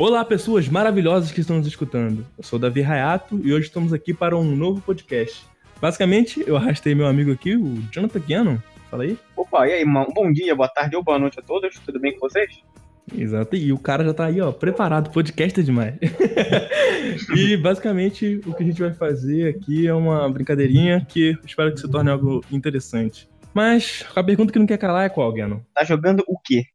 Olá, pessoas maravilhosas que estão nos escutando. Eu sou o Davi Hayato e hoje estamos aqui para um novo podcast. Basicamente, eu arrastei meu amigo aqui, o Jonathan Gannon. Fala aí. Opa, e aí, mano? Bom dia, boa tarde ou boa noite a todos. Tudo bem com vocês? Exato, e o cara já tá aí, ó, preparado, podcast é demais. e basicamente o que a gente vai fazer aqui é uma brincadeirinha que espero que se torne algo interessante. Mas a pergunta que não quer calar é qual, Gannon? Tá jogando o quê?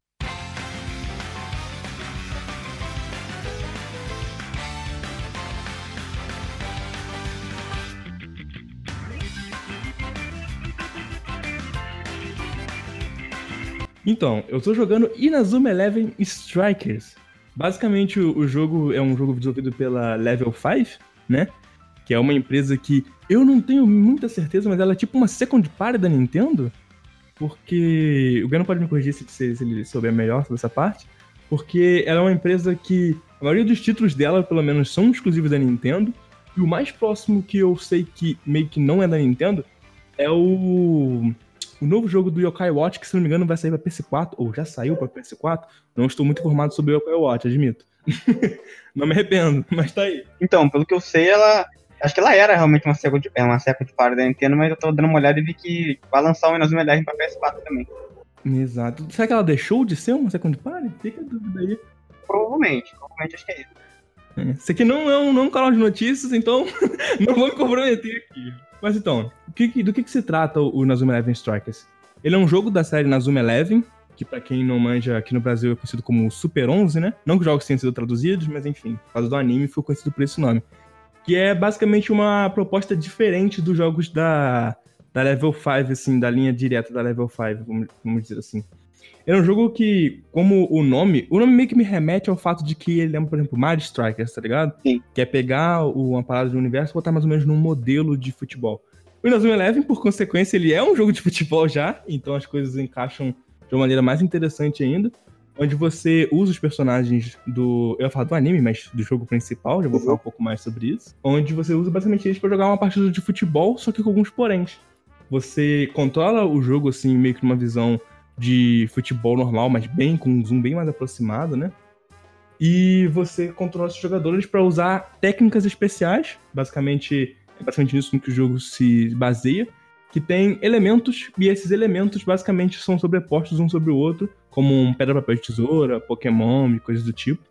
Então, eu tô jogando Inazuma Eleven Strikers. Basicamente, o, o, jogo é um jogo desenvolvido pela Level 5, né? Que é uma empresa que eu não tenho muita certeza, mas ela é tipo uma second party da Nintendo. Porque. O Gano pode me corrigir se, se, se ele souber melhor sobre essa parte. Porque ela é uma empresa que. A maioria dos títulos dela, pelo menos, são exclusivos da Nintendo. E o mais próximo que eu sei que meio que não é da Nintendo é o o novo jogo do Yokai Watch, que se não me engano vai sair pra PS4, ou já saiu pra PS4. Não estou muito informado sobre o Yokai Watch, admito. não me arrependo, mas tá aí. Então, pelo que eu sei, ela. Acho que ela era realmente uma de, é uma de party da Nintendo, mas eu tô dando uma olhada e vi que vai lançar o Inazuma Eleven pra PS4 também. Exato. Será que ela deixou de ser uma second party? Fica a dúvida aí. Provavelmente, provavelmente acho que é isso. É. Isso aqui não é um, não é um canal de notícias, então não vou me comprometer aqui. Mas então, do que, do que, que se trata o Nazuma Eleven Strikers? Ele é um jogo da série Nazuma Eleven, que para quem não manja aqui no Brasil é conhecido como Super 11, né? Não que os jogos tenham sido traduzidos, mas enfim, por causa do anime foi conhecido por esse nome. Que é basicamente uma proposta diferente dos jogos da, da Level 5, assim, da linha direta da Level 5, vamos, vamos dizer assim. É um jogo que, como o nome, o nome meio que me remete ao fato de que ele lembra, por exemplo, Mario Strikers, tá ligado? Sim. Que é pegar uma parada do universo e botar mais ou menos num modelo de futebol. O Inazuma Eleven, por consequência, ele é um jogo de futebol já, então as coisas encaixam de uma maneira mais interessante ainda. Onde você usa os personagens do. Eu ia falar do anime, mas do jogo principal, já vou falar um pouco mais sobre isso. Onde você usa basicamente eles para jogar uma partida de futebol, só que com alguns poréns. Você controla o jogo, assim, meio que numa visão de futebol normal, mas bem com um zoom bem mais aproximado, né? E você controla os jogadores para usar técnicas especiais, basicamente é basicamente nisso que o jogo se baseia, que tem elementos e esses elementos basicamente são sobrepostos um sobre o outro, como um pedra papel tesoura, Pokémon e coisas do tipo.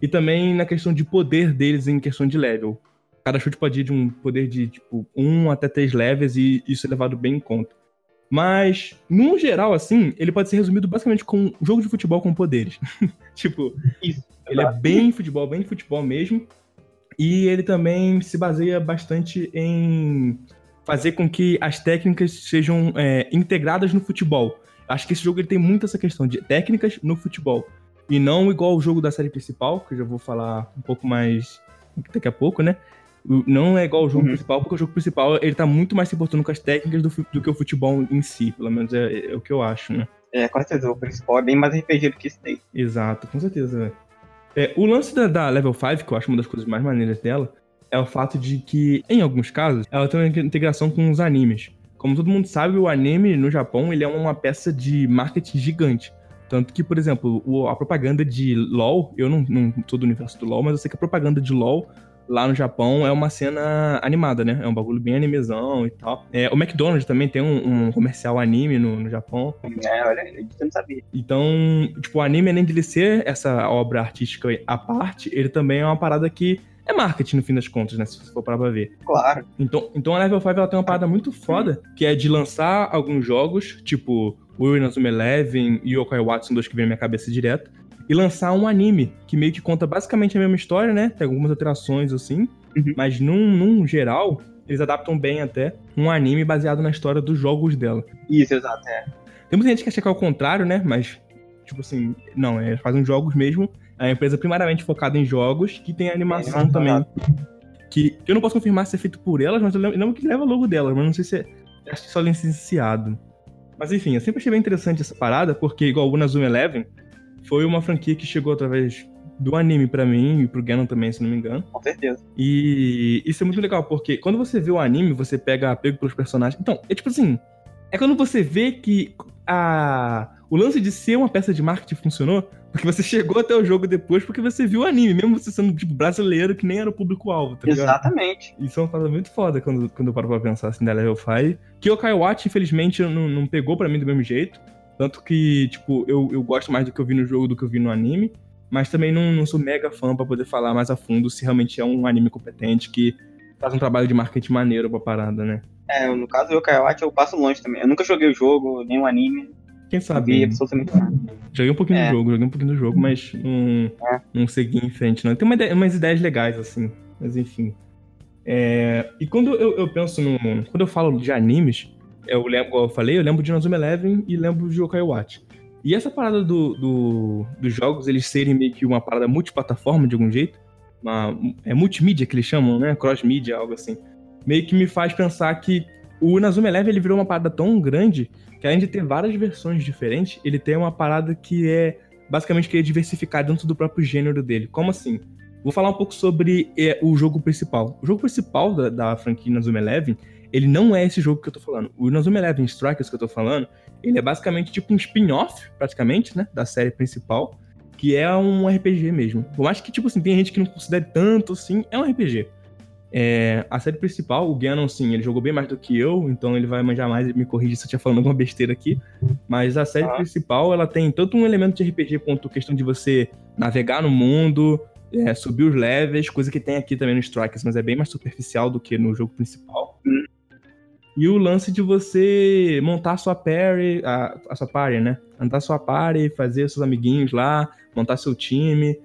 E também na questão de poder deles em questão de level. Cada chute pode ir de um poder de tipo 1 até 3 levels e isso é levado bem em conta. Mas, no geral, assim, ele pode ser resumido basicamente com um jogo de futebol com poderes. tipo, Isso, ele é bem futebol, bem futebol mesmo. E ele também se baseia bastante em fazer com que as técnicas sejam é, integradas no futebol. Acho que esse jogo ele tem muito essa questão de técnicas no futebol. E não igual o jogo da série principal, que eu já vou falar um pouco mais daqui a pouco, né? Não é igual o jogo uhum. principal, porque o jogo principal ele tá muito mais se importando com as técnicas do, do que o futebol em si, pelo menos é, é, o que eu acho, né? É, com certeza, o principal é bem mais RPG do que isso daí. Exato, com certeza. É, o lance da, da, Level 5, que eu acho uma das coisas mais maneiras dela, é o fato de que, em alguns casos, ela tem uma integração com os animes. Como todo mundo sabe, o anime no Japão ele é uma peça de marketing gigante. Tanto que, por exemplo, a propaganda de LoL, eu não, não sou do universo do LoL, mas eu sei que a propaganda de LoL lá no Japão é uma cena animada, né? É um bagulho bem animezão e tal. É, o McDonald's também tem um, um comercial anime no, no, Japão. É, olha, eu não sabia. Então, tipo, o anime, além de ele ser essa obra artística à parte, ele também é uma parada que é marketing no fim das contas, né? Se você for parar pra ver. Claro. Então, então a Level 5 ela tem uma parada muito foda, que é de lançar alguns jogos, tipo Inazuma Eleven e Yokai Watch, são dois que vêm na minha cabeça direto e lançar um anime que meio que conta basicamente a mesma história, né? Tem algumas alterações assim, uhum. mas num, num geral, eles adaptam bem até um anime baseado na história dos jogos dela. Isso, exato, é. Tem muita gente que acha que é o contrário, né? Mas, tipo assim, não, é, fazem jogos mesmo. É uma empresa primariamente focada em jogos que tem animação é, também. Que eu não posso confirmar se é feito por elas, mas eu lembro, eu lembro que leva logo delas, mas não sei se é. Acho que só licenciado. Mas enfim, eu sempre achei bem interessante essa parada, porque igual o Nazuma Eleven, foi uma franquia que chegou através do anime para mim e pro Ganon também, se não me engano. Com certeza. E isso é muito legal, porque quando você vê o anime, você pega apego pelos personagens. Então, é tipo assim, é quando você vê que a o lance de ser uma peça de marketing funcionou porque você chegou até o jogo depois porque você viu o anime, mesmo você sendo, tipo, brasileiro que nem era o público-alvo, tá ligado? Exatamente. Isso é uma parada muito foda quando, quando eu paro pra pensar assim da Level 5. Que o Kai Watch, infelizmente, não, não pegou pra mim do mesmo jeito. Tanto que, tipo, eu, eu gosto mais do que eu vi no jogo do que eu vi no anime. Mas também não, não sou mega fã pra poder falar mais a fundo se realmente é um anime competente que faz um trabalho de marketing maneiro pra parada, né? É, no caso do Yokai eu passo longe também. Eu nunca joguei o jogo, nem o anime. Quem sabe? vi absolutamente nada. Joguei um pouquinho É. do jogo, joguei um pouquinho do jogo, mas não, É. não segui em frente, não. Tem uma ideia- umas ideias legais, assim, mas enfim. É, e quando eu, eu penso no. Quando eu falo de animes, eu lembro, eu falei, eu lembro de Inazuma Eleven e lembro de Yokai Watch. E essa parada do, do- dos jogos, eles serem meio que uma parada multiplataforma de algum jeito, uma, é multimídia que eles chamam, né? Cross-mídia, algo assim. Meio que me faz pensar que o Inazuma Eleven ele virou uma parada tão grande que além de ter várias versões diferentes, ele tem uma parada que é basicamente que é diversificar dentro do próprio gênero dele. Como assim? Vou falar um pouco sobre é, o jogo principal. O jogo principal da, da franquia Inazuma Eleven, ele não é esse jogo que eu tô falando. O Inazuma Eleven Strikers que eu tô falando, ele é basicamente tipo um spin-off, praticamente, né, da série principal, que é um RPG mesmo. Por mais que, tipo assim, tem gente que não considere tanto assim, é um RPG. É, a série principal, o Ganon, sim, ele jogou bem mais do que eu, então ele vai manjar mais e me corrige se eu estiver falando alguma besteira aqui. Mas a série Ah. principal, ela tem tanto um elemento de RPG quanto questão de você navegar no mundo, é, subir os levels, coisa que tem aqui também no Strikers, mas é bem mais superficial do que no jogo principal. Hum. E o lance de você montar a sua party, a, a sua party, né? Montar a sua party, fazer seus amiguinhos lá, montar seu time.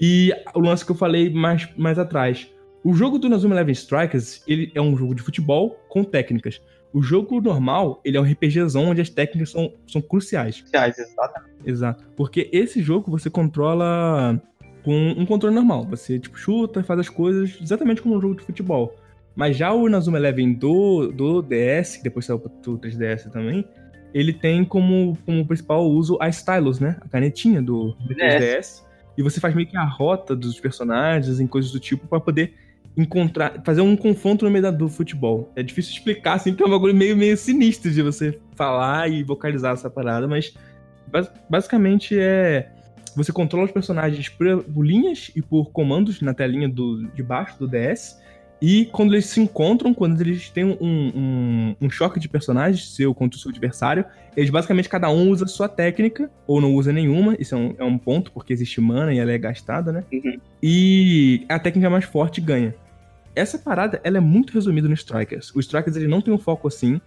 E o lance que eu falei mais, mais atrás. O jogo do Inazuma Eleven Strikers, ele é um jogo de futebol com técnicas. O jogo normal, ele é um RPGzão onde as técnicas são, são cruciais. Sociais, exatamente. Exato. Porque esse jogo você controla com um controle normal. Você, tipo, chuta, faz as coisas exatamente como um jogo de futebol. Mas já o Inazuma Eleven do, do DS, que depois saiu pro 3DS também, ele tem como, como principal uso a Stylus, né? A canetinha do, do 3DS. E você faz meio que a rota dos personagens em coisas do tipo pra poder encontrar, fazer um confronto no meio da- do futebol. É difícil explicar, assim, porque é um bagulho meio, meio sinistro de você falar e vocalizar essa parada, mas bas- basicamente é. Você controla os personagens por, por linhas e por comandos na telinha do, de baixo do DS. E quando eles se encontram, quando eles têm um, um, um choque de personagens, seu contra o seu adversário, eles basicamente cada um usa sua técnica, ou não usa nenhuma, isso é um, é um ponto, porque existe mana e ela é gastada, né? Uhum. E a técnica mais forte ganha. Essa parada, ela é muito resumida no Strikers. O Strikers, ele não tem um foco assim,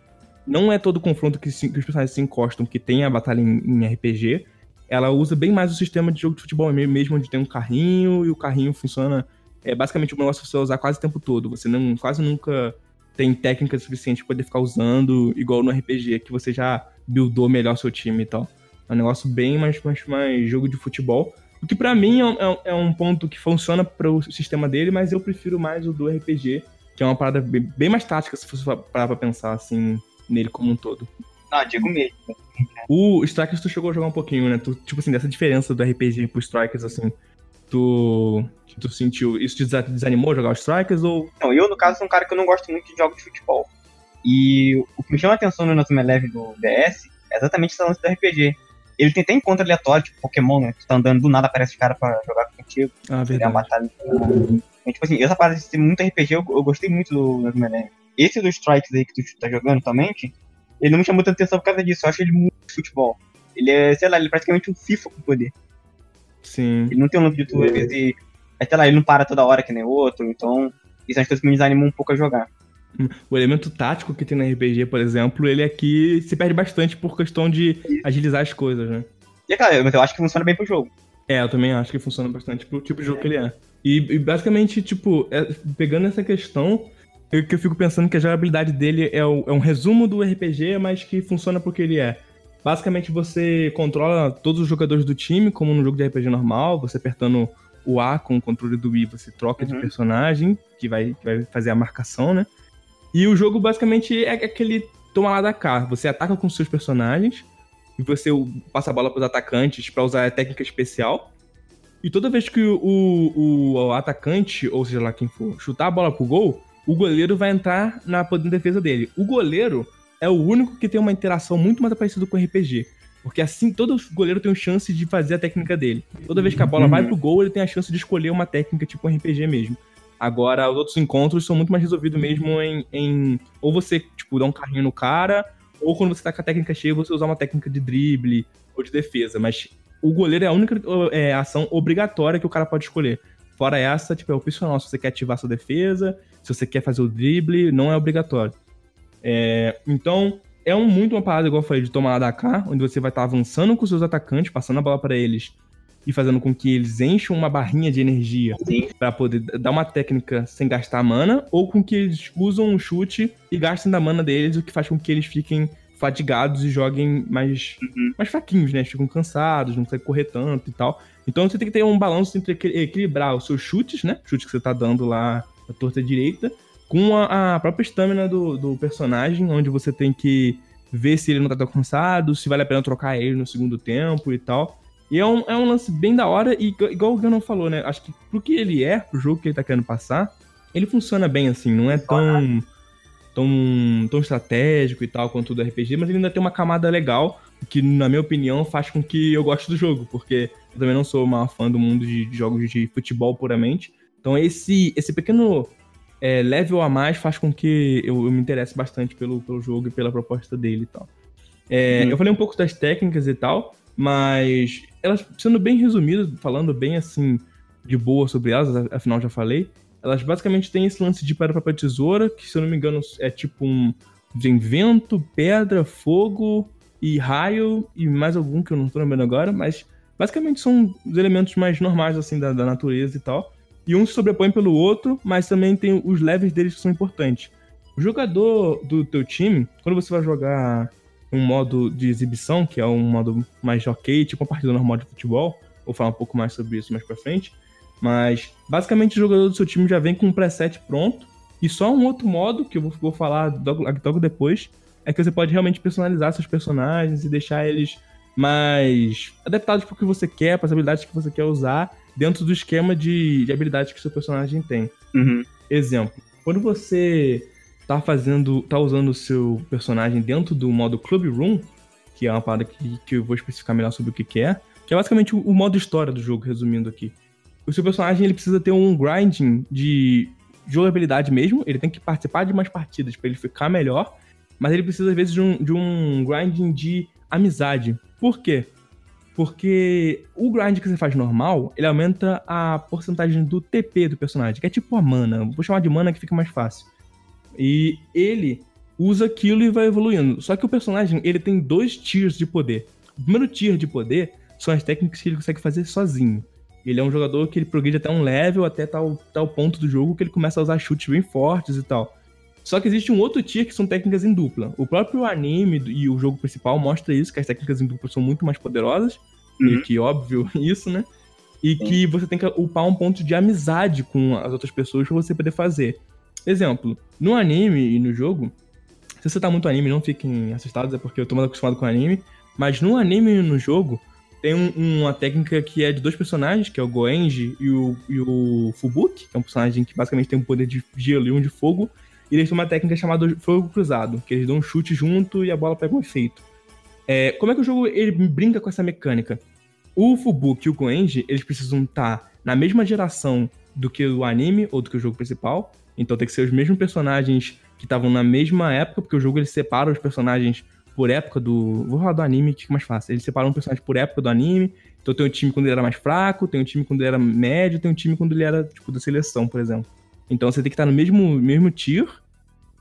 não é todo confronto que, se- que os personagens se encostam, que tem a batalha em, em RPG. Ela usa bem mais o sistema de jogo de futebol mesmo, onde tem um carrinho e o carrinho funciona. É basicamente um negócio que você vai usar quase o tempo todo. Você não, quase nunca tem técnica suficiente pra poder ficar usando, igual no RPG, que você já buildou melhor seu time e tal. É um negócio bem mais, mais, mais jogo de futebol. O que pra mim é um, é um- é um ponto que funciona pro sistema dele, mas eu prefiro mais o do RPG, que é uma parada bem, mais tática, se fosse parar pra pensar assim nele como um todo. Não, digo mesmo. O Strikers tu chegou a jogar um pouquinho, né? Tu, tipo assim, dessa diferença do RPG pro Strikers, assim, tu, tu sentiu. Isso te desa- desanimou jogar os Strikers ou. Então, eu, no caso, sou um cara que eu não gosto muito de jogos de futebol. E o que me chama a atenção no Inazuma Eleven do DS é exatamente esse lance do RPG. Ele tem até encontro aleatório, tipo Pokémon, né? Tu tá andando, do nada aparece os caras pra jogar contigo. Ah, Seria uma verdade. batalha. Então, tipo assim, essa parada de ser muito RPG, eu, eu gostei muito do Inazuma Eleven. Esse do Strikes aí que tu tá jogando atualmente, ele não me chamou tanta atenção por causa disso. Eu acho ele muito futebol. Ele é, sei lá, ele é praticamente um FIFA com poder. Sim. Ele não tem um lance de tu, às vezes, e, é, sei lá, ele não para toda hora que nem outro, então isso é que me desanima um pouco a jogar. O elemento tático que tem no RPG, por exemplo, ele aqui se perde bastante por questão de agilizar as coisas, né? E é claro, mas eu acho que funciona bem pro jogo. É, eu também acho que funciona bastante pro tipo de jogo que ele é. E, e basicamente, tipo, é- pegando essa questão, eu, que eu fico pensando que a jogabilidade dele é, o- é um resumo do RPG, mas que funciona porque ele é. Basicamente, você controla todos os jogadores do time, como no jogo de RPG normal, você apertando o A com o controle do Wii, você troca de Uhum. personagem, que vai, que vai fazer a marcação, né? E o jogo basicamente é aquele toma lá da cá. Você ataca com seus personagens, e você passa a bola pros atacantes pra usar a técnica especial. E toda vez que o, o- o atacante, ou seja lá quem for, chutar a bola pro gol, o goleiro vai entrar na, na defesa dele. O goleiro é o único que tem uma interação muito mais parecida com o RPG. Porque assim todo goleiro tem chance de fazer a técnica dele. Toda vez que a bola vai pro gol, ele tem a chance de escolher uma técnica tipo RPG mesmo. Agora, os outros encontros são muito mais resolvidos mesmo em, em, Ou você, tipo, dar um carrinho no cara, ou quando você tá com a técnica cheia, você usar uma técnica de drible ou de defesa. Mas o goleiro é a única é, ação obrigatória que o cara pode escolher. Fora essa, tipo, é opcional. Se você quer ativar sua defesa, se você quer fazer o drible, não é obrigatório. É, então, é um, muito uma parada, igual eu falei, de tomar da cá, onde você vai estar tá avançando com seus atacantes, passando a bola para eles e fazendo com que eles enchem uma barrinha de energia para poder dar uma técnica sem gastar mana, ou com que eles usam um chute e gastem da mana deles, o que faz com que eles fiquem fadigados e joguem mais, uhum. mais fraquinhos, né? Ficam cansados, não conseguem correr tanto e tal. Então você tem que ter um balanço entre equilibrar os seus chutes, né? Chute que você tá dando lá na torta direita, com a, a própria estamina do, do personagem, onde você tem que ver se ele não tá tão cansado, se vale a pena trocar ele no segundo tempo e tal. E é um, é um lance bem da hora, e igual o Ganon falou, né? Acho que pro que ele é, pro jogo que ele tá querendo passar, ele funciona bem assim, não é tão, tão, tão estratégico e tal quanto o do RPG, mas ele ainda tem uma camada legal, que na minha opinião faz com que eu goste do jogo, porque eu também não sou uma fã do mundo de, jogos de futebol puramente. Então esse, esse pequeno é, level a mais faz com que eu, eu, me interesse bastante pelo, pelo jogo e pela proposta dele e tal. É, hum. Eu falei um pouco das técnicas e tal, mas elas, sendo bem resumidas, falando bem assim, de boa sobre elas, afinal já falei, elas basicamente têm esse lance de pedra, papel, tesoura, que se eu não me engano é tipo um. Vem vento, pedra, fogo e raio, e mais algum que eu não tô lembrando agora, mas basicamente são os elementos mais normais assim da, da natureza e tal. E um se sobrepõe pelo outro, mas também tem os levels deles que são importantes. O jogador do teu time, quando você vai jogar um modo de exibição, que é um modo mais ok, tipo uma partida normal de futebol. Vou falar um pouco mais sobre isso mais pra frente. Mas, basicamente, o jogador do seu time já vem com um preset pronto. E só um outro modo, que eu vou, vou falar logo, depois, é que você pode realmente personalizar seus personagens e deixar eles mais adaptados para o que você quer, para as habilidades que você quer usar, dentro do esquema de, de habilidades que seu personagem tem. Uhum. Exemplo, quando você tá fazendo, tá usando o seu personagem dentro do modo Club Room, que é uma parada que, que eu vou especificar melhor sobre o que, que é, que é basicamente o, o, modo história do jogo, resumindo aqui. O seu personagem ele precisa ter um grinding de jogabilidade mesmo, ele tem que participar de mais partidas para ele ficar melhor, mas ele precisa às vezes de um, de um grinding de amizade. Por quê? Porque o grind que você faz normal, ele aumenta a porcentagem do TP do personagem, que é tipo a mana. Vou chamar de mana que fica mais fácil. E ele usa aquilo e vai evoluindo. Só que o personagem, ele tem dois tiers de poder. O primeiro tier de poder são as técnicas que ele consegue fazer sozinho. Ele é um jogador que ele progride até um level, até tal, tal ponto do jogo que ele começa a usar chutes bem fortes e tal. Só que existe um outro tier que são técnicas em dupla. O próprio anime e o jogo principal mostra isso, que as técnicas em dupla são muito mais poderosas. Uhum. E que óbvio isso, né? E Sim. que você tem que upar um ponto de amizade com as outras pessoas pra você poder fazer. Exemplo, no anime e no jogo, se você tá muito anime, não fiquem assustados, é porque eu tô mais acostumado com anime, mas no anime e no jogo, tem um, uma técnica que é de dois personagens, que é o Goenji e o, e o Fubuki, que é um personagem que basicamente tem um poder de gelo e um de fogo, e eles têm uma técnica chamada Fogo Cruzado, que eles dão um chute junto e a bola pega um efeito. É, como é que o jogo ele brinca com essa mecânica? O Fubuki e o Goenji, eles precisam estar na mesma geração do que o anime ou do que o jogo principal, então tem que ser os mesmos personagens que estavam na mesma época, porque o jogo ele separa os personagens por época do. Vou falar do anime que fica mais fácil. Ele separa um personagem por época do anime. Então tem um time quando ele era mais fraco, tem um time quando ele era médio, tem um time quando ele era, tipo, da seleção, por exemplo. Então você tem que estar no mesmo, mesmo tier,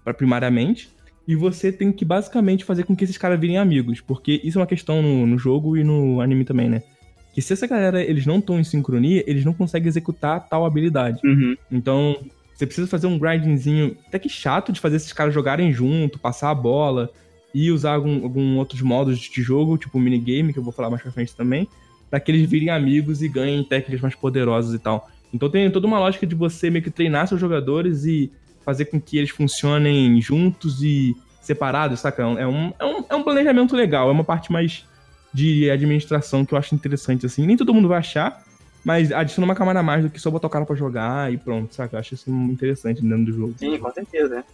pra, primariamente, e você tem que basicamente fazer com que esses caras virem amigos, porque isso é uma questão no, no jogo e no anime também, né? Que se essa galera eles não estão em sincronia, eles não conseguem executar tal habilidade. Uhum. Então, você precisa fazer um grindingzinho até que chato de fazer esses caras jogarem junto, passar a bola e usar algum, algum outros modos de jogo, tipo minigame, que eu vou falar mais pra frente também, para que eles virem amigos e ganhem técnicas mais poderosas e tal. Então tem toda uma lógica de você meio que treinar seus jogadores e fazer com que eles funcionem juntos e separados, saca? É um, é um, é um planejamento legal, é uma parte mais de administração que eu acho interessante, assim. Nem todo mundo vai achar, mas adiciona uma camada a mais do que só botar o cara pra jogar e pronto, saca? Eu acho isso interessante dentro do jogo. Sim, com certeza.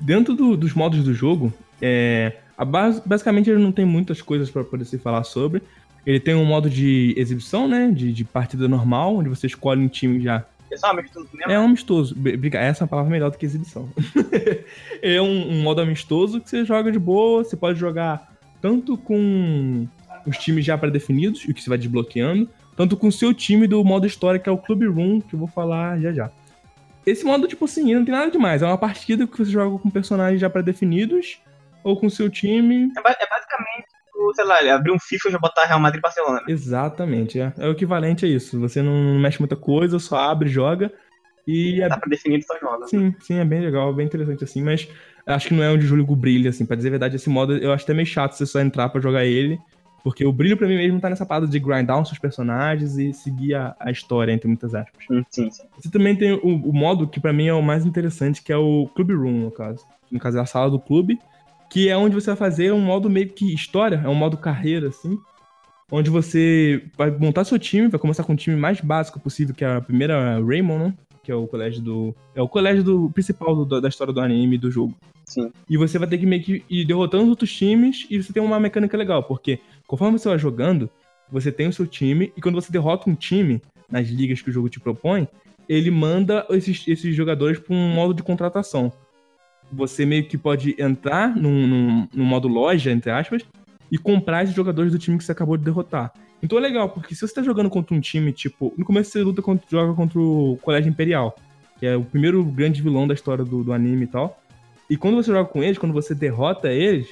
Dentro do, dos modos do jogo, é, base, basicamente ele não tem muitas coisas para poder se falar sobre. Ele tem um modo de exibição, né? De, de partida normal, onde você escolhe um time já. É só amistoso mesmo? É um amistoso. Briga, essa é uma palavra melhor do que exibição. é um, um, modo amistoso que você joga de boa, você pode jogar tanto com os times já pré-definidos, o que você vai desbloqueando, tanto com o seu time do modo história, que é o Club Room, que eu vou falar já já. Esse modo, tipo assim, não tem nada demais. É uma partida que você joga com personagens já pré-definidos ou com o seu time. É, é basicamente sei lá, abrir um FIFA e já botar Real Madrid e Barcelona. Né? Exatamente, é. é o equivalente a isso. Você não mexe muita coisa, só abre, joga e... Dá é... pra definir só joga. Sim, sim, é bem legal, bem interessante assim, mas acho que não é onde o Júlio brilha, assim, pra dizer a verdade, esse modo eu acho até meio chato você só entrar pra jogar ele, porque o brilho pra mim mesmo tá nessa parada de grindar os seus personagens e seguir a, a história, entre muitas aspas. Sim, sim. Você também tem o, o modo que pra mim é o mais interessante, que é o Club Room, no caso. No caso é a sala do clube, que é onde você vai fazer um modo meio que história, é um modo carreira, assim, onde você vai montar seu time, vai começar com o time mais básico possível, que é a primeira Raymond, né? Que é o colégio do. É o colégio do principal do, da história do anime do jogo. Sim. E você vai ter que meio que ir derrotando os outros times e você tem uma mecânica legal, porque conforme você vai jogando, você tem o seu time, e quando você derrota um time nas ligas que o jogo te propõe, ele manda esses, esses jogadores para um modo de contratação você meio que pode entrar num, num, num, modo loja, entre aspas, e comprar esses jogadores do time que você acabou de derrotar. Então é legal, porque se você tá jogando contra um time, tipo, no começo você luta contra, joga contra o Colégio Imperial, que é o primeiro grande vilão da história do, do anime e tal. E quando você joga com eles, quando você derrota eles,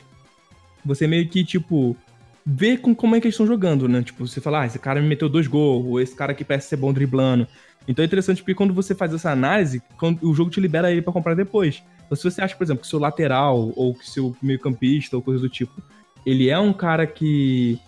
você meio que, tipo, vê com como é que eles estão jogando, né? Tipo, você fala, ah, esse cara me meteu dois gols, ou esse cara aqui parece ser bom driblando. Então é interessante porque quando você faz essa análise, o jogo te libera ele para comprar depois. Então, se você acha, por exemplo, que seu lateral ou que seu meio-campista ou coisa do tipo, ele é um cara que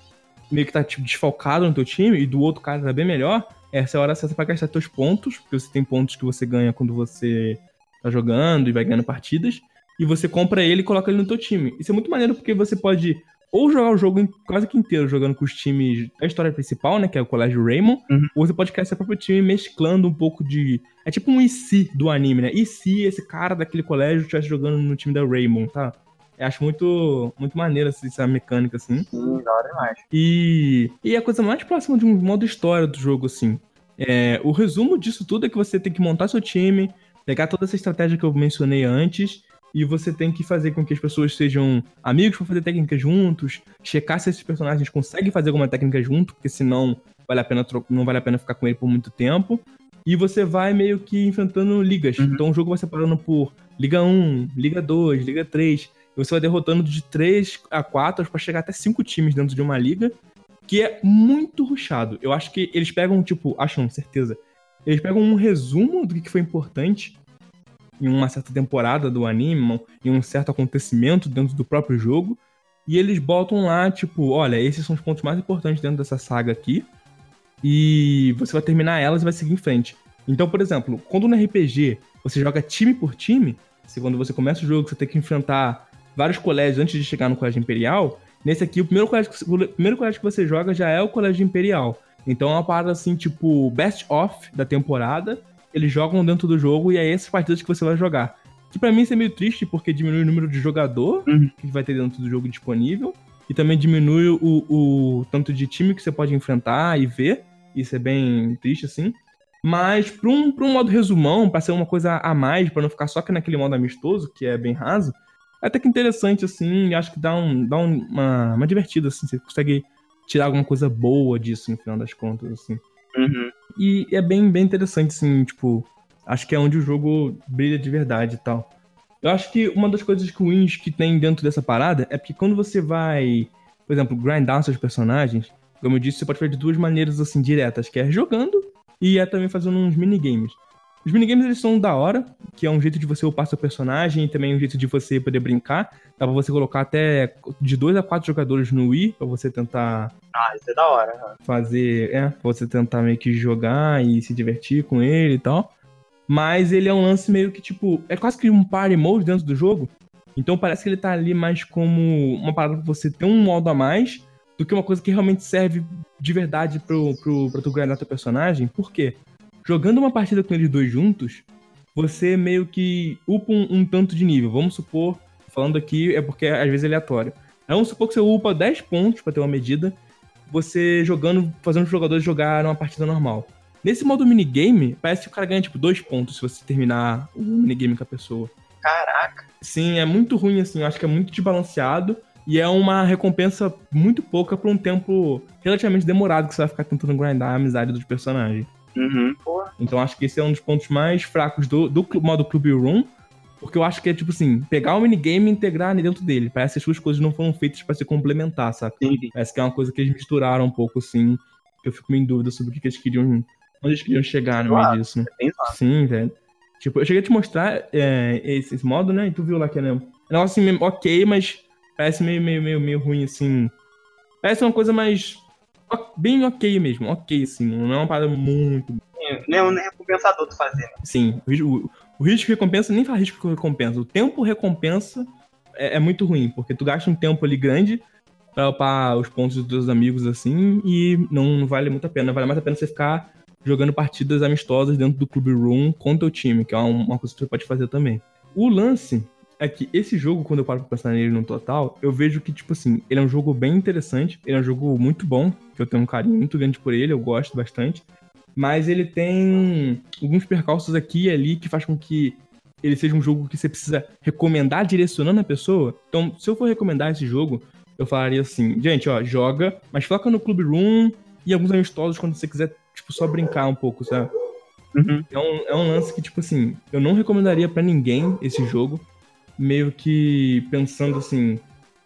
meio que tá tipo, desfalcado no teu time e do outro cara tá bem melhor, essa é a hora certa para gastar teus pontos, porque você tem pontos que você ganha quando você tá jogando e vai ganhando partidas, e você compra ele e coloca ele no teu time. Isso é muito maneiro porque você pode ou jogar o jogo quase que inteiro jogando com os times da história principal, né? Que é o Colégio Raymond. Uhum. Ou você pode criar seu próprio time mesclando um pouco de. É tipo um e se do anime, né? E se esse cara daquele colégio estivesse jogando no time da Raymond, tá? Eu acho muito, muito maneiro assim, essa mecânica, assim. Sim, da hora demais. E, e a coisa mais próxima de um modo história do jogo, assim. É, o resumo disso tudo é que você tem que montar seu time, pegar toda essa estratégia que eu mencionei antes e você tem que fazer com que as pessoas sejam amigos para fazer técnicas juntos, checar se esses personagens conseguem fazer alguma técnica junto, porque senão vale a pena não vale a pena ficar com ele por muito tempo. E você vai meio que enfrentando ligas. Uhum. Então o jogo vai separando por Liga 1, Liga 2, Liga 3. Você vai derrotando de 3 a 4 para chegar até 5 times dentro de uma liga, que é muito ruchado. Eu acho que eles pegam, tipo, acho certeza. Eles pegam um resumo do que foi importante em uma certa temporada do anime, em um certo acontecimento dentro do próprio jogo, e eles botam lá, tipo, olha, esses são os pontos mais importantes dentro dessa saga aqui, e você vai terminar elas e vai seguir em frente. Então, por exemplo, quando no RPG você joga time por time, se quando você começa o jogo você tem que enfrentar vários colégios antes de chegar no colégio imperial, nesse aqui o primeiro colégio, o primeiro colégio que você joga já é o colégio imperial. Então é uma parada assim, tipo, best of da temporada, eles jogam dentro do jogo e é essas partidas que você vai jogar. Que para mim isso é meio triste porque diminui o número de jogador uhum. que vai ter dentro do jogo disponível e também diminui o, o tanto de time que você pode enfrentar e ver. Isso é bem triste assim. Mas para um, pra um modo resumão, para ser uma coisa a mais, para não ficar só que naquele modo amistoso, que é bem raso, é até que interessante, assim, e acho que dá, um, dá um, uma, uma divertida, assim, você consegue tirar alguma coisa boa disso, no final das contas, assim. Uhum. E é bem, bem interessante, assim, tipo, acho que é onde o jogo brilha de verdade e tal. Eu acho que uma das coisas ruins que tem dentro dessa parada é porque quando você vai, por exemplo, grindar seus personagens, como eu disse, você pode fazer de duas maneiras, assim, diretas, que é jogando e é também fazendo uns minigames. Os minigames eles são da hora, que é um jeito de você upar seu personagem e também um jeito de você poder brincar. Dá pra você colocar até de dois a quatro jogadores no Wii pra você tentar. Ah, isso é da hora. Fazer. É, pra você tentar meio que jogar e se divertir com ele e tal. Mas ele é um lance meio que tipo. É quase que um party mode dentro do jogo. Então parece que ele tá ali mais como uma parada pra você ter um modo a mais do que uma coisa que realmente serve de verdade pro, pro, pra tu ganhar teu personagem. Por quê? Jogando uma partida com eles dois juntos, você meio que upa um, um, tanto de nível. Vamos supor, falando aqui é porque às vezes é aleatório. Vamos supor que você upa 10 pontos pra ter uma medida, você jogando, fazendo os jogadores jogar uma partida normal. Nesse modo minigame, parece que o cara ganha tipo 2 pontos se você terminar o minigame com a pessoa. Caraca. Sim, é muito ruim, assim, eu acho que é muito desbalanceado. E é uma recompensa muito pouca por um tempo relativamente demorado que você vai ficar tentando grindar a amizade dos personagens. Uhum. Então acho que esse é um dos pontos mais fracos do, do modo Club Room. Porque eu acho que é tipo assim, pegar o minigame e integrar ali dentro dele. Parece que as duas coisas não foram feitas pra se complementar, saca? Entendi. Parece que é uma coisa que eles misturaram um pouco, assim. Eu fico meio em dúvida sobre o que, que eles queriam. Onde eles queriam chegar no meio Claro. disso, né? Zoado. Sim, velho. Tipo, eu cheguei a te mostrar é, esse, esse modo, né? E tu viu lá que é né, um negócio assim, ok, mas parece meio, meio, meio, meio ruim, assim. Parece uma coisa mais. Bem ok mesmo, ok, assim. Não é uma parada muito. Não é um recompensador tu fazer, né? Sim, o, o, o risco recompensa nem faz risco recompensa. O tempo recompensa é, é muito ruim, porque tu gasta um tempo ali grande pra upar os pontos dos teus amigos, assim, e não, vale muito a pena. Vale mais a pena você ficar jogando partidas amistosas dentro do Club Room com teu time, que é uma, uma coisa que você pode fazer também. O lance é que esse jogo, quando eu paro pra pensar nele no total, eu vejo que, tipo assim, ele é um jogo bem interessante, ele é um jogo muito bom, que eu tenho um carinho muito grande por ele, eu gosto bastante. Mas ele tem alguns percalços aqui e ali que faz com que ele seja um jogo que você precisa recomendar direcionando a pessoa. Então, se eu for recomendar esse jogo, eu falaria assim, gente, ó, joga, mas foca no Club Room e alguns amistosos quando você quiser, tipo, só brincar um pouco, sabe? Uhum. É um, é um lance que, tipo assim, eu não recomendaria pra ninguém esse jogo, meio que pensando assim,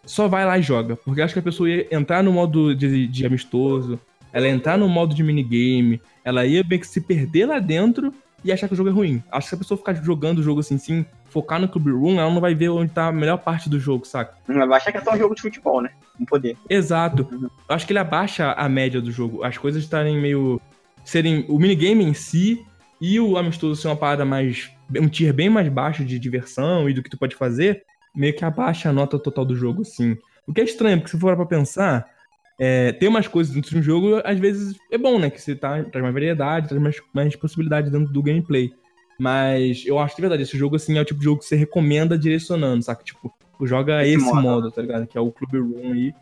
só vai lá e joga. Porque acho que a pessoa ia entrar no modo de, de amistoso, ela ia entrar no modo de minigame, ela ia meio que se perder lá dentro e achar que o jogo é ruim. Acho que se a pessoa ficar jogando o jogo assim, sim, focar no Club Room, ela não vai ver onde tá a melhor parte do jogo, saca? Vai achar que é só um jogo de futebol, né? Com poder. Exato. Uhum. Acho que ele abaixa a média do jogo. As coisas estarem meio. serem. O minigame em si e o amistoso ser uma parada mais. um tier bem mais baixo de diversão e do que tu pode fazer, meio que abaixa a nota total do jogo, assim. O que é estranho, porque se for pra pensar, é, ter umas coisas dentro de um jogo, às vezes é bom, né? Que você tá, traz mais variedade, traz mais, mais possibilidade dentro do gameplay. Mas eu acho de verdade, esse jogo, assim, é o tipo de jogo que você recomenda direcionando, saca? Tipo, joga Esse esse modo. modo, tá ligado? Que é o Club Room aí,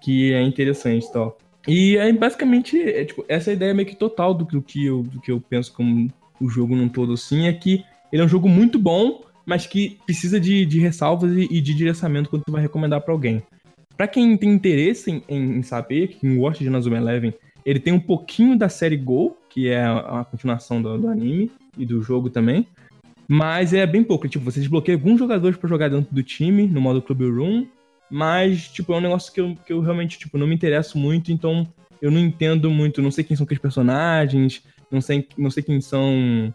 que é interessante e tal. E aí, basicamente, é, tipo, essa é a ideia meio que total do, do que eu, do que eu penso como o jogo num todo, assim, é que ele é um jogo muito bom, mas que precisa de, de ressalvas e, e de direcionamento quando tu vai recomendar pra alguém. Pra quem tem interesse em, em, saber, quem gosta de Nazuma Eleven, ele tem um pouquinho da série Go, que é a, a continuação do, do anime e do jogo também. Mas é bem pouco. Tipo, você desbloqueia alguns jogadores pra jogar dentro do time, no modo Club Room. Mas, tipo, é um negócio que eu, que eu realmente, tipo, não me interesso muito, então eu não entendo muito, não sei quem são aqueles personagens, não sei, não sei quem são,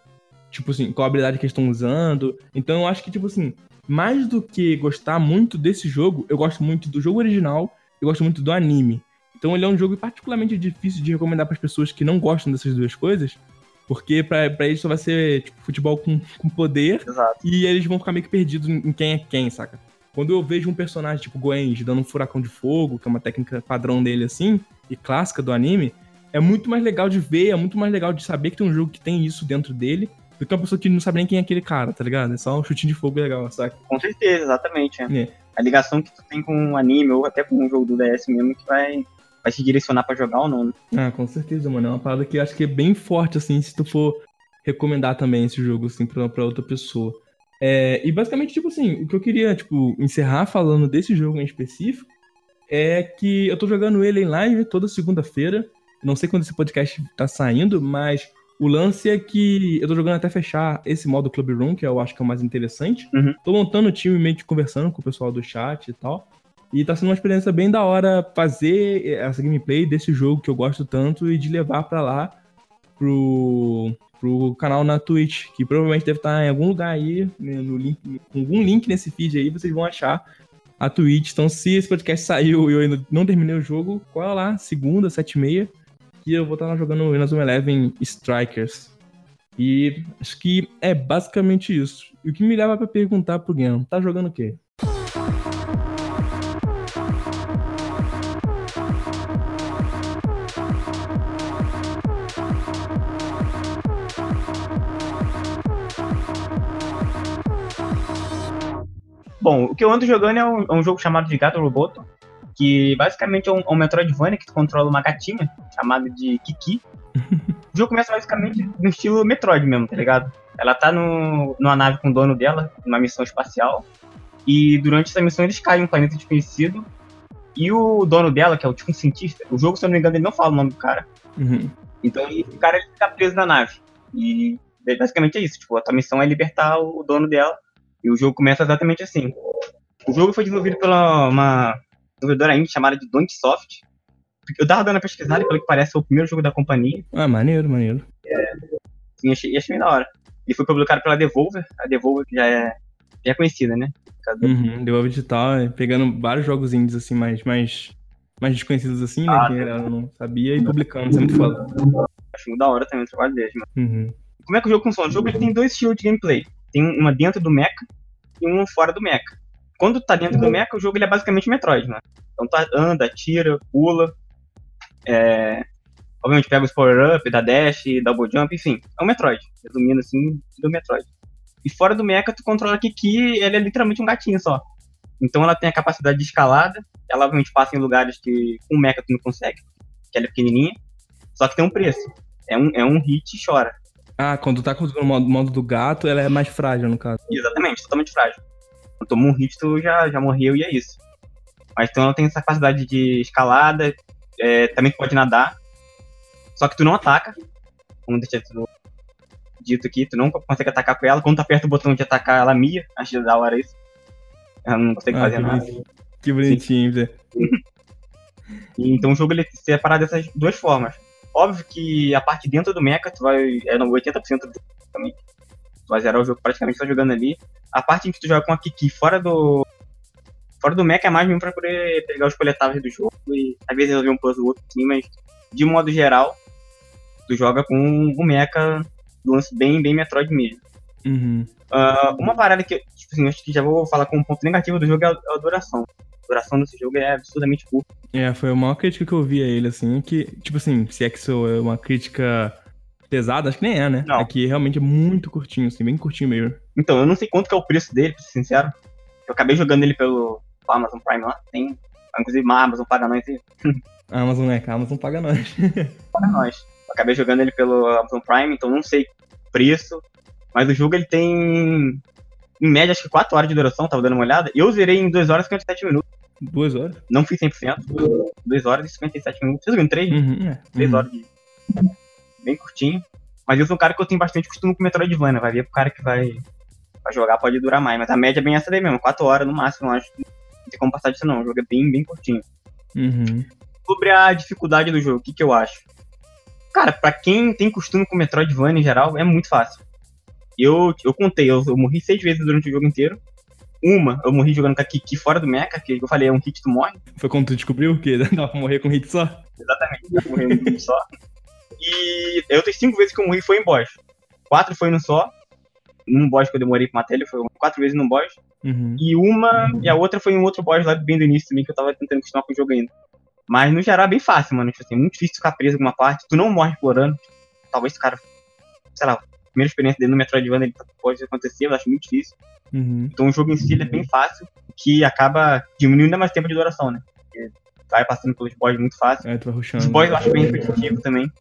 tipo assim, qual habilidade que eles estão usando. Então eu acho que, tipo assim, mais do que gostar muito desse jogo, eu gosto muito do jogo original, eu gosto muito do anime. Então ele é um jogo particularmente difícil de recomendar para as pessoas que não gostam dessas duas coisas, porque pra, pra eles só vai ser, tipo, futebol com, com poder, Exato. e eles vão ficar meio que perdidos em em quem é quem, saca? Quando eu vejo um personagem tipo Goenji dando um furacão de fogo, que é uma técnica padrão dele assim, e clássica do anime, é muito mais legal de ver, é muito mais legal de saber que tem um jogo que tem isso dentro dele, do que uma pessoa que não sabe nem quem é aquele cara, tá ligado? É só um chutinho de fogo legal, saca? Com certeza, exatamente. é. É. A ligação que tu tem com um anime ou até com um jogo do DS mesmo que vai, vai te direcionar pra jogar ou não. né? Ah, com certeza, mano. É uma parada que eu acho que é bem forte, assim, se tu for recomendar também esse jogo, assim, pra, pra outra pessoa. É, e basicamente, tipo assim, o que eu queria, tipo, encerrar falando desse jogo em específico é que eu tô jogando ele em live toda segunda-feira. Não sei quando esse podcast tá saindo, mas o lance é que eu tô jogando até fechar esse modo Club Room, que eu acho que é o mais interessante. Uhum. Tô montando o time meio que conversando com o pessoal do chat e tal. E tá sendo uma experiência bem da hora fazer essa gameplay desse jogo que eu gosto tanto e de levar pra lá pro, pro canal na Twitch, que provavelmente deve estar em algum lugar aí, né, no link, com algum link nesse feed aí, vocês vão achar a Twitch. Então, se esse podcast saiu e eu ainda não terminei o jogo, cola lá, segunda, sete e meia, que eu vou estar jogando Inazuma Eleven Strikers. E acho que é basicamente isso. E o que me leva pra perguntar pro Guilherme, tá jogando o quê? Bom, o que eu ando jogando é um, é um jogo chamado de Gato Roboto. Que basicamente é um, um Metroidvania que tu controla uma gatinha chamada de Kiki. o jogo começa basicamente no estilo Metroid mesmo, tá ligado? Ela tá no, numa nave com o dono dela, numa missão espacial, e durante essa missão eles caem em um planeta desconhecido, e o dono dela, que é o tipo um cientista, o jogo, se eu não me engano, ele não fala o nome do cara. Uhum. Então ele, o cara ele fica preso na nave. E basicamente é isso, tipo, a tua missão é libertar o dono dela, e o jogo começa exatamente assim. O jogo foi desenvolvido pela uma desenvolvedora indie chamada de Soft. Eu tava dando a pesquisada e pelo que parece foi o primeiro jogo da companhia. Ah, maneiro, maneiro. É, sim, achei, achei da hora. Ele foi publicado pela Devolver, a Devolver que já é, já é conhecida, né? Uhum, Devolver Digital, é, pegando vários jogos indies assim, mais, mais, mais desconhecidos assim, né? Ah, que ela não sabia, e publicando, isso é muito foda. Acho muito da hora também o trabalho deles, mano. Uhum. Como é que o jogo funciona? O jogo ele tem dois estilos de gameplay. Tem uma dentro do mecha e uma fora do mecha. Quando tá dentro do mecha, o jogo ele é basicamente Metroid, né? Então tá, anda, tira, pula. É... Obviamente pega os power-up, dá dash, double jump, enfim. É um Metroid. Resumindo assim, do Metroid. E fora do mecha, tu controla a Kiki, ele é literalmente um gatinho só. Então ela tem a capacidade de escalada, ela obviamente passa em lugares que com o mecha tu não consegue, que ela é pequenininha. Só que tem um preço. É um, é um hit e chora. Ah, quando tá com o modo, modo do gato, ela é mais frágil, no caso. Exatamente, totalmente frágil. Quando tomou um hit, tu já, já morreu e é isso. Mas então ela tem essa capacidade de escalada, é, também pode nadar. Só que tu não ataca. Como deixa dito aqui, tu não consegue atacar com ela. Quando tu aperta o botão de atacar, ela mia. Acho da hora isso. Ela não consegue ah, fazer que nada. Bonitinho. Que bonitinho, Zé. então o jogo ele é separado dessas duas formas. Óbvio que a parte dentro do mecha, tu vai. É no 80% do jogo vai zerar o jogo praticamente só jogando ali. A parte em que tu joga com a Kiki fora do. Fora do mecha é mais mesmo pra poder pegar os coletáveis do jogo e às vezes resolver um puzzle ou outro sim, mas de modo geral, tu joga com o mecha do lance bem, bem Metroid mesmo. Uhum. Uh, uma parada que, tipo assim, acho que já vou falar como um ponto negativo do jogo é a, a duração. A duração desse jogo é absurdamente curta. É, foi a maior crítica que eu vi a ele, assim, que, tipo assim, se é que isso é uma crítica pesada, acho que nem é, né? Não. É que realmente é muito curtinho, assim, bem curtinho mesmo. Então, eu não sei quanto que é o preço dele, pra ser sincero. Eu acabei jogando ele pelo Amazon Prime lá, tem, inclusive, a Amazon paga nós aí. A Amazon é, a Amazon paga nós. paga nós. Eu acabei jogando ele pelo Amazon Prime, então não sei preço, mas o jogo ele tem em média acho que 4 horas de duração, tava dando uma olhada, e eu zerei em 2 horas e 57 minutos. 2 horas? Não fiz 100%, 2 horas e 57 minutos. Você jogou em 3? Uhum, é. 3 uhum. horas de... Bem curtinho. Mas eu sou um cara que eu tenho bastante costume com Metroidvania, vai ver pro cara que vai, vai jogar pode durar mais, mas a média é bem essa daí mesmo, 4 horas no máximo, acho que não tem como passar disso não, o jogo é bem, bem curtinho. Uhum. Sobre a dificuldade do jogo, o que que eu acho? Cara, pra quem tem costume com Metroidvania em geral, é muito fácil. Eu, eu contei, eu, eu morri seis vezes durante o jogo inteiro. Uma, eu morri jogando com a Kiki fora do mecha, que eu falei, é um hit tu morre. Foi quando tu descobriu que dava pra morrer com um hit só? Exatamente, dava pra morrer com um hit só. E eu tenho cinco vezes que eu morri foi em boss. Quatro foi no só. Um boss que eu demorei pra matar ele, foi quatro vezes no boss. Uhum. E uma, e a outra foi um outro boss lá bem do início também, que eu tava tentando acostumar com o jogo ainda. Mas no geral é bem fácil, mano. Tipo assim, é muito difícil ficar preso em alguma parte. Tu não morre explorando. Talvez o cara, sei lá, primeira experiência dele no Metroidvania ele pode acontecer, eu acho muito difícil. Uhum. Então o jogo em si é bem fácil, que acaba diminuindo ainda mais tempo de duração, né? Porque vai passando pelos boss muito fácil. É, tu vai. Os boss eu acho bem repetitivo também.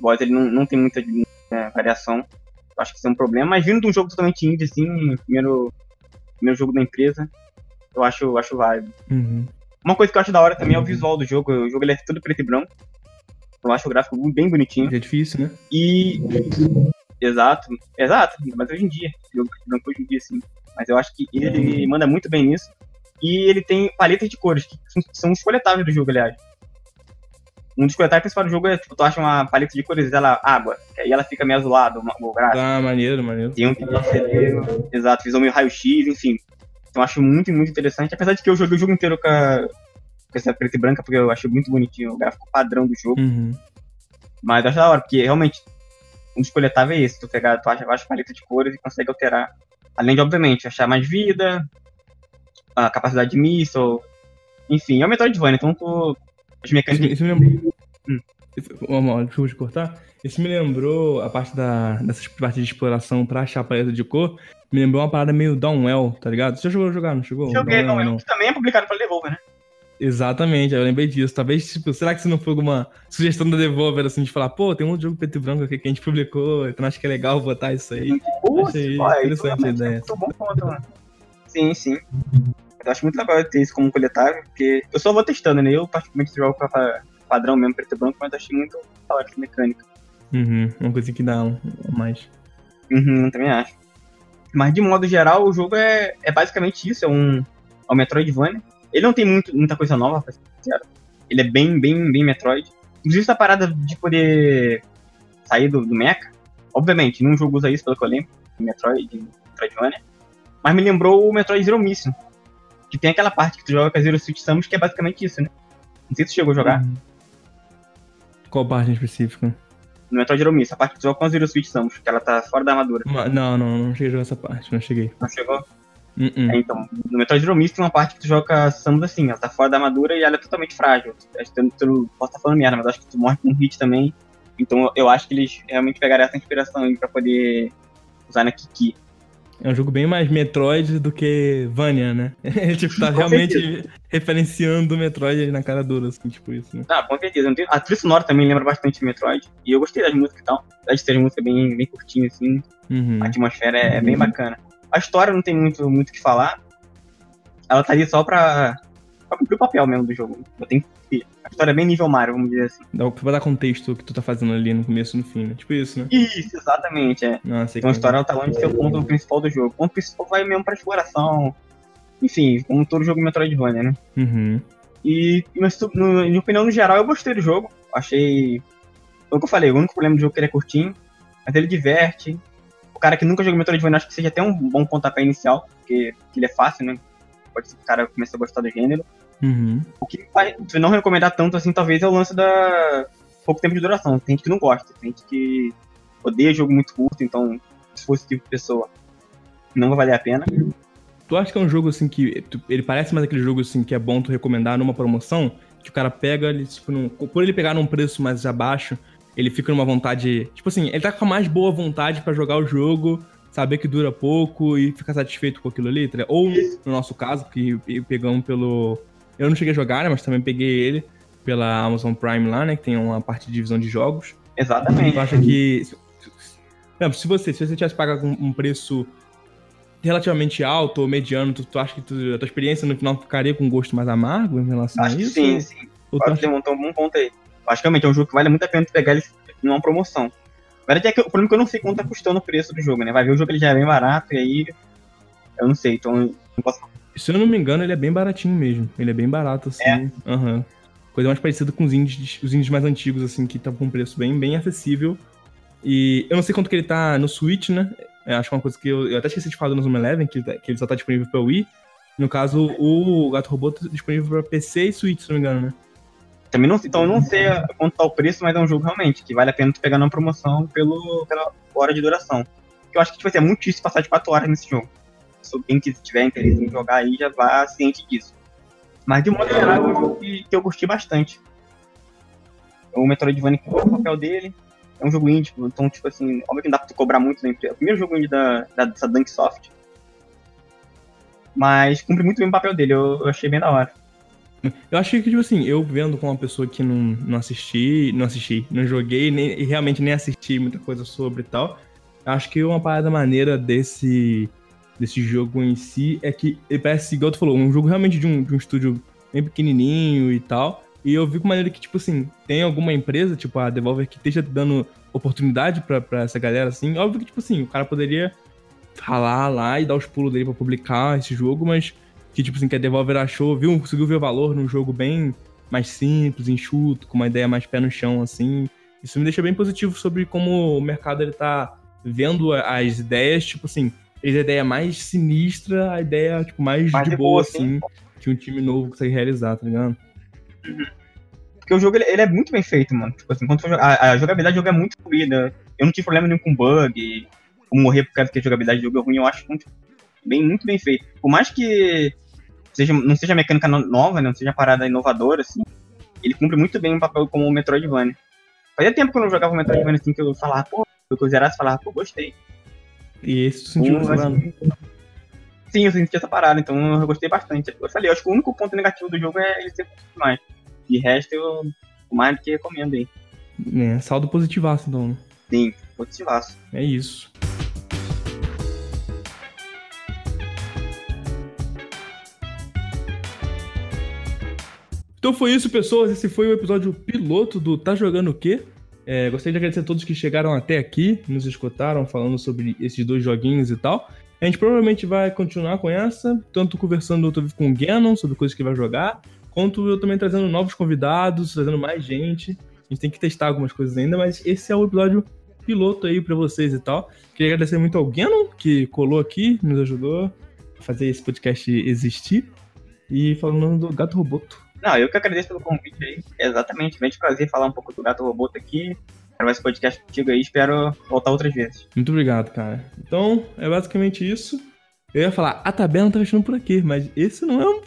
O boss ele não, não tem muita né, variação. Acho que isso é um problema, mas vindo de um jogo totalmente indie, assim, primeiro, primeiro jogo da empresa, eu acho, acho válido. Uhum. Uma coisa que eu acho da hora também é o visual do jogo. O jogo ele é todo preto e branco. Eu acho o gráfico bem bonitinho. É difícil, né? E Exato, exato, mas hoje em dia, jogo branco hoje em dia, sim. Mas eu acho que ele manda muito bem nisso. E ele tem paletas de cores, que são os coletáveis do jogo, aliás. Um dos coletáveis principais do jogo é, tipo, tu acha uma paleta de cores dela água, que aí ela fica meio azulada, o gráfico. Ah, maneiro, maneiro. Tem um que exato, visão meio raio-x, enfim. Então eu acho muito, muito interessante. Apesar de que eu joguei o jogo inteiro com, a, com essa preta e branca, porque eu acho muito bonitinho o gráfico padrão do jogo. Uhum. Mas eu acho da hora, porque realmente um dos coletáveis é esse, tu pegar, tu acha várias paletas de cores e consegue alterar. Além de, obviamente, achar mais vida, a capacidade de míssil, enfim, é o Metroidvania, então tu. As mecânicas. Isso, isso me lembrou. Hum. Isso, desculpa te cortar. Isso me lembrou a parte da, dessas partes de exploração pra achar a paleta de cor. Me lembrou uma parada meio Downwell, tá ligado? Você já jogou jogar, não chegou? Joguei Downwell, que também é publicado pela Devolver, né? Exatamente, eu lembrei disso. Talvez, tipo, será que isso não foi alguma sugestão da Devolver, assim, de falar, pô, tem um jogo preto e branco aqui que a gente publicou, então acho que é legal botar isso aí. Putz, Achei pô, interessante a ideia. é muito bom ponto, mano. Sim, sim. Eu acho muito legal ter isso como coletável, porque eu só vou testando, né? Eu particularmente jogo com a padrão mesmo, preto e branco, mas achei muito essa mecânica. Uhum, uma coisa que dá mais. Uhum, também acho. Mas de modo geral, o jogo é, é basicamente isso, é um, é um Metroidvania. Ele não tem muito, muita coisa nova, pra ser sincero. Ele é bem, bem, bem Metroid. Inclusive essa parada de poder sair do, do mecha, obviamente, nenhum jogo usa isso, pelo que eu lembro, Metroid, Metroidvania. Mas me lembrou o Metroid Zero Mission. Que tem aquela parte que tu joga com a Zero Suit Samus, que é basicamente isso, né? Não sei se tu chegou a jogar. Uhum. Qual parte em específico? No Zero Mission, a parte que joga com a Zero Suit Samus, que ela tá fora da armadura. Ma- Não, não, não cheguei a jogar essa parte, não cheguei. Não chegou? Uh-uh. É, então, no Metroid Zero Mission tem uma parte que tu joga a Samus assim, ela tá fora da armadura e ela é totalmente frágil. Acho que tu, tu posso estar falando merda, mas acho que tu morre com um hit também. Então eu acho que eles realmente pegaram essa inspiração aí pra poder usar na Kiki. É um jogo bem mais Metroid do que Vania, né? Ele, tipo, tá Com realmente referenciando o Metroid na cara dura, assim, tipo isso, né? Ah, com certeza. Não tem- A trilha sonora também lembra bastante Metroid. E eu gostei das músicas e tal. Apesar de ser música bem, bem curtinha, assim. Uhum. A atmosfera é, é bem bacana. A história não tem muito muito o que falar. Ela tá ali só pra, pra cumprir o papel mesmo do jogo. Eu tenho que. A história é bem nível Mario, vamos dizer assim. Dá pra dar contexto o que tu tá fazendo ali no começo e no fim, né? Tipo isso, né? Isso, exatamente. É. Nossa, Então a história ela tá longe de ser o ponto principal do jogo. O ponto principal vai mesmo pra exploração. Enfim, como todo jogo Metroidvania, né? Uhum. E, mas, no, minha opinião, no geral, eu gostei do jogo. Achei. Foi o que eu falei, o único problema do jogo é que ele é curtinho, mas ele diverte. O cara que nunca jogou Metroidvania, acho que seja até um bom pontapé inicial, porque, porque ele é fácil, né? Pode ser que o cara comece a gostar do gênero. Uhum. O que faz não recomendar tanto assim, talvez, é o lance da pouco tempo de duração. Tem gente que não gosta, tem gente que odeia jogo muito curto, então, se fosse tipo de pessoa, não vai valer a pena. Tu acha que é um jogo assim que. ele parece mais aquele jogo assim que é bom tu recomendar numa promoção? Que o cara pega, ele, tipo, num- por ele pegar num preço mais abaixo, ele fica numa vontade. Tipo assim, ele tá com a mais boa vontade pra jogar o jogo, saber que dura pouco e ficar satisfeito com aquilo ali, tá? Ou, no nosso caso, que pe- pegamos pelo. Eu não cheguei a jogar, né? Mas também peguei ele pela Amazon Prime lá, né? Que tem uma parte de divisão de jogos. Exatamente. Tu acha que. Não, se você, se você tivesse pago um, um preço relativamente alto ou mediano, tu, tu acha que tu- a tua experiência no final ficaria com um gosto mais amargo em relação Acho a que isso? sim, sim. Ou Pode acha- um, bom ponto aí. Acho realmente é um jogo que vale muito a pena tu pegar ele numa promoção. A verdade é que o problema é que eu não sei quanto tá custando o preço do jogo, né? Vai ver o jogo ele já é bem barato e aí. Eu não sei, então eu não posso. Se eu não me engano, ele é bem baratinho mesmo. Ele é bem barato, assim. É? Aham. Coisa mais parecida com os indies, os indies mais antigos, assim, que estão com um preço bem, bem acessível. E eu não sei quanto que ele tá no Switch, né? Eu acho que é uma coisa que eu, eu até esqueci de falar do Zoom Eleven, que, ele tá- que ele só tá disponível pra Wii. No caso, o Gato Robô tá disponível pra PC e Switch, se não me engano, né? Também não, então eu não sei a- quanto tá o preço, mas é um jogo realmente que vale a pena tu pegar numa promoção pelo, pela hora de duração. Eu acho que tipo, vai ser muito difícil passar de 4 horas nesse jogo. Alguém que tiver interesse em jogar aí já vá ciente disso. Mas de modo geral é um jogo que, que eu curti bastante. O Metroidvania cumpriu o papel dele. É um jogo indie, então, tipo assim, óbvio que não dá pra tu cobrar muito da empresa. É o primeiro jogo indie da, da, dessa Dunksoft. Mas cumpre muito bem o papel dele, eu, eu achei bem da hora. Eu achei que, tipo assim, eu vendo com uma pessoa que não, não assisti, não assisti, não joguei, nem, e realmente nem assisti muita coisa sobre e tal. Acho que uma parada maneira desse, desse jogo em si é que ele parece, igual tu falou, um jogo realmente de um, de um estúdio bem pequenininho e tal. E eu vi com maneira que, tipo assim, tem alguma empresa, tipo a Devolver, que esteja dando oportunidade pra, essa galera, assim. Óbvio que, tipo assim, o cara poderia ralar lá e dar os pulos dele pra publicar esse jogo, mas que, tipo assim, que a Devolver achou, viu, conseguiu ver o valor num jogo bem mais simples, enxuto, com uma ideia mais pé no chão, assim. Isso me deixa bem positivo sobre como o mercado ele tá vendo as ideias, tipo assim, a ideia mais sinistra, a ideia, tipo, mais, Mais de boa, boa, assim, que um time novo consegue realizar, tá ligado? Porque o jogo ele, ele é muito bem feito, mano. Tipo assim, quando a, a jogabilidade do jogo é muito fluida. Eu não tive problema nenhum com bug, ou morrer por causa que a jogabilidade do jogo é ruim, eu acho muito bem, muito bem feito. Por mais que seja, não seja mecânica no- nova, né, não seja parada inovadora, assim, ele cumpre muito bem o papel como o Metroidvania. Fazia tempo que eu não jogava o Metroidvania assim, que eu falava, pô, que eu zerasse e falava, pô, gostei. E esse tu sentiu lá, assim, Sim, eu senti essa parada, então eu gostei bastante. Eu falei, eu acho que o único ponto negativo do jogo é ele ser mais. De resto, eu mais do que recomendo aí. É, saldo positivaço, então. Sim, positivaço. É isso. Então foi isso, pessoas. Esse foi o episódio piloto do Tá Jogando o Quê? É, gostaria de agradecer a todos que chegaram até aqui, nos escutaram falando sobre esses dois joguinhos e tal. A gente provavelmente vai continuar com essa, tanto conversando com o Ganon sobre coisas que vai jogar, quanto eu também trazendo novos convidados, trazendo mais gente. A gente tem que testar algumas coisas ainda, mas esse é o episódio piloto aí para vocês e tal. Queria agradecer muito ao Ganon, que colou aqui, nos ajudou a fazer esse podcast existir. E falando do Gato Roboto. Não, eu que agradeço pelo convite aí. Exatamente, vem de prazer falar um pouco do Gato Roboto aqui. Mais esse podcast contigo aí, espero voltar outras vezes. Muito obrigado, cara. Então, é basicamente isso. Eu ia falar, a tabela não tá fechando por aqui, mas esse não é um.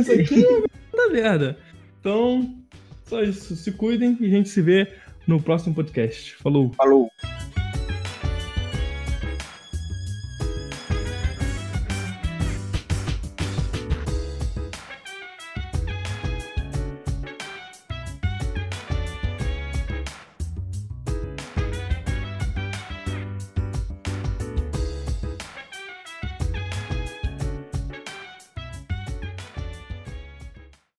Isso aqui é uma merda. Então, só isso. Se cuidem e a gente se vê no próximo podcast. Falou. Falou.